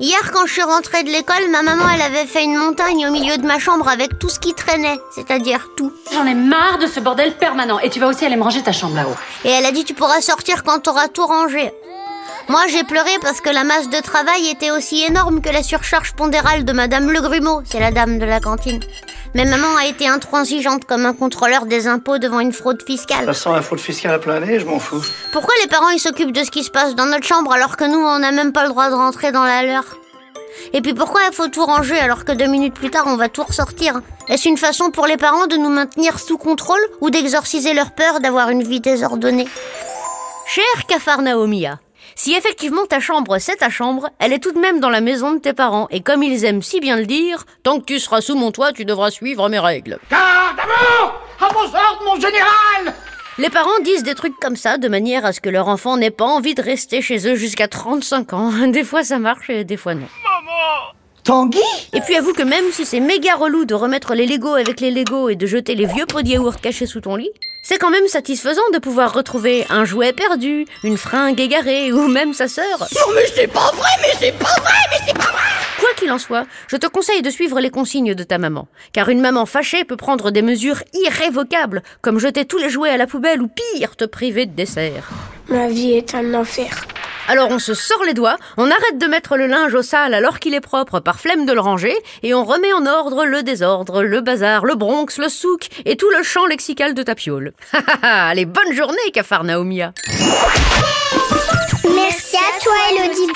hier quand je suis rentrée de l'école, ma maman elle avait fait une montagne au milieu de ma chambre avec tout ce qui traînait, c'est-à-dire tout. J'en ai marre de ce bordel permanent. Et tu vas aussi aller me ranger ta chambre là-haut. Et elle a dit tu pourras sortir quand t'auras tout rangé. Moi j'ai pleuré parce que la masse de travail était aussi énorme que la surcharge pondérale de Madame Le Grumeau, c'est la dame de la cantine. Mais maman a été intransigeante comme un contrôleur des impôts devant une fraude fiscale. Ça sent la fraude fiscale à plein nez, je m'en fous. Pourquoi les parents ils s'occupent de ce qui se passe dans notre chambre alors que nous on n'a même pas le droit de rentrer dans la leur? Et puis pourquoi il faut tout ranger alors que deux minutes plus tard on va tout ressortir? Est-ce une façon pour les parents de nous maintenir sous contrôle ou d'exorciser leur peur d'avoir une vie désordonnée? Cher Capharnaomia, si effectivement ta chambre c'est ta chambre, elle est tout de même dans la maison de tes parents, et comme ils aiment si bien le dire, tant que tu seras sous mon toit, tu devras suivre mes règles. Garde à vous À vos ordres, mon général Les parents disent des trucs comme ça de manière à ce que leur enfant n'ait pas envie de rester chez eux jusqu'à 35 ans. Des fois ça marche et des fois non. Tanguy? Et puis avoue que même si c'est méga relou de remettre les Legos avec les Legos et de jeter les vieux pots de yaourt cachés sous ton lit, c'est quand même satisfaisant de pouvoir retrouver un jouet perdu, une fringue égarée ou même sa sœur. Non mais c'est pas vrai, mais c'est pas vrai, mais c'est pas vrai Quoi qu'il en soit, je te conseille de suivre les consignes de ta maman, car une maman fâchée peut prendre des mesures irrévocables, comme jeter tous les jouets à la poubelle ou pire, te priver de dessert. Ma vie est un enfer. Alors on se sort les doigts, on arrête de mettre le linge au sale alors qu'il est propre par flemme de le ranger, et on remet en ordre le désordre, le bazar, le bronx, le souk et tout le champ lexical de ta piole. Allez, bonne journée, Capharnaomia Merci à toi, Elodie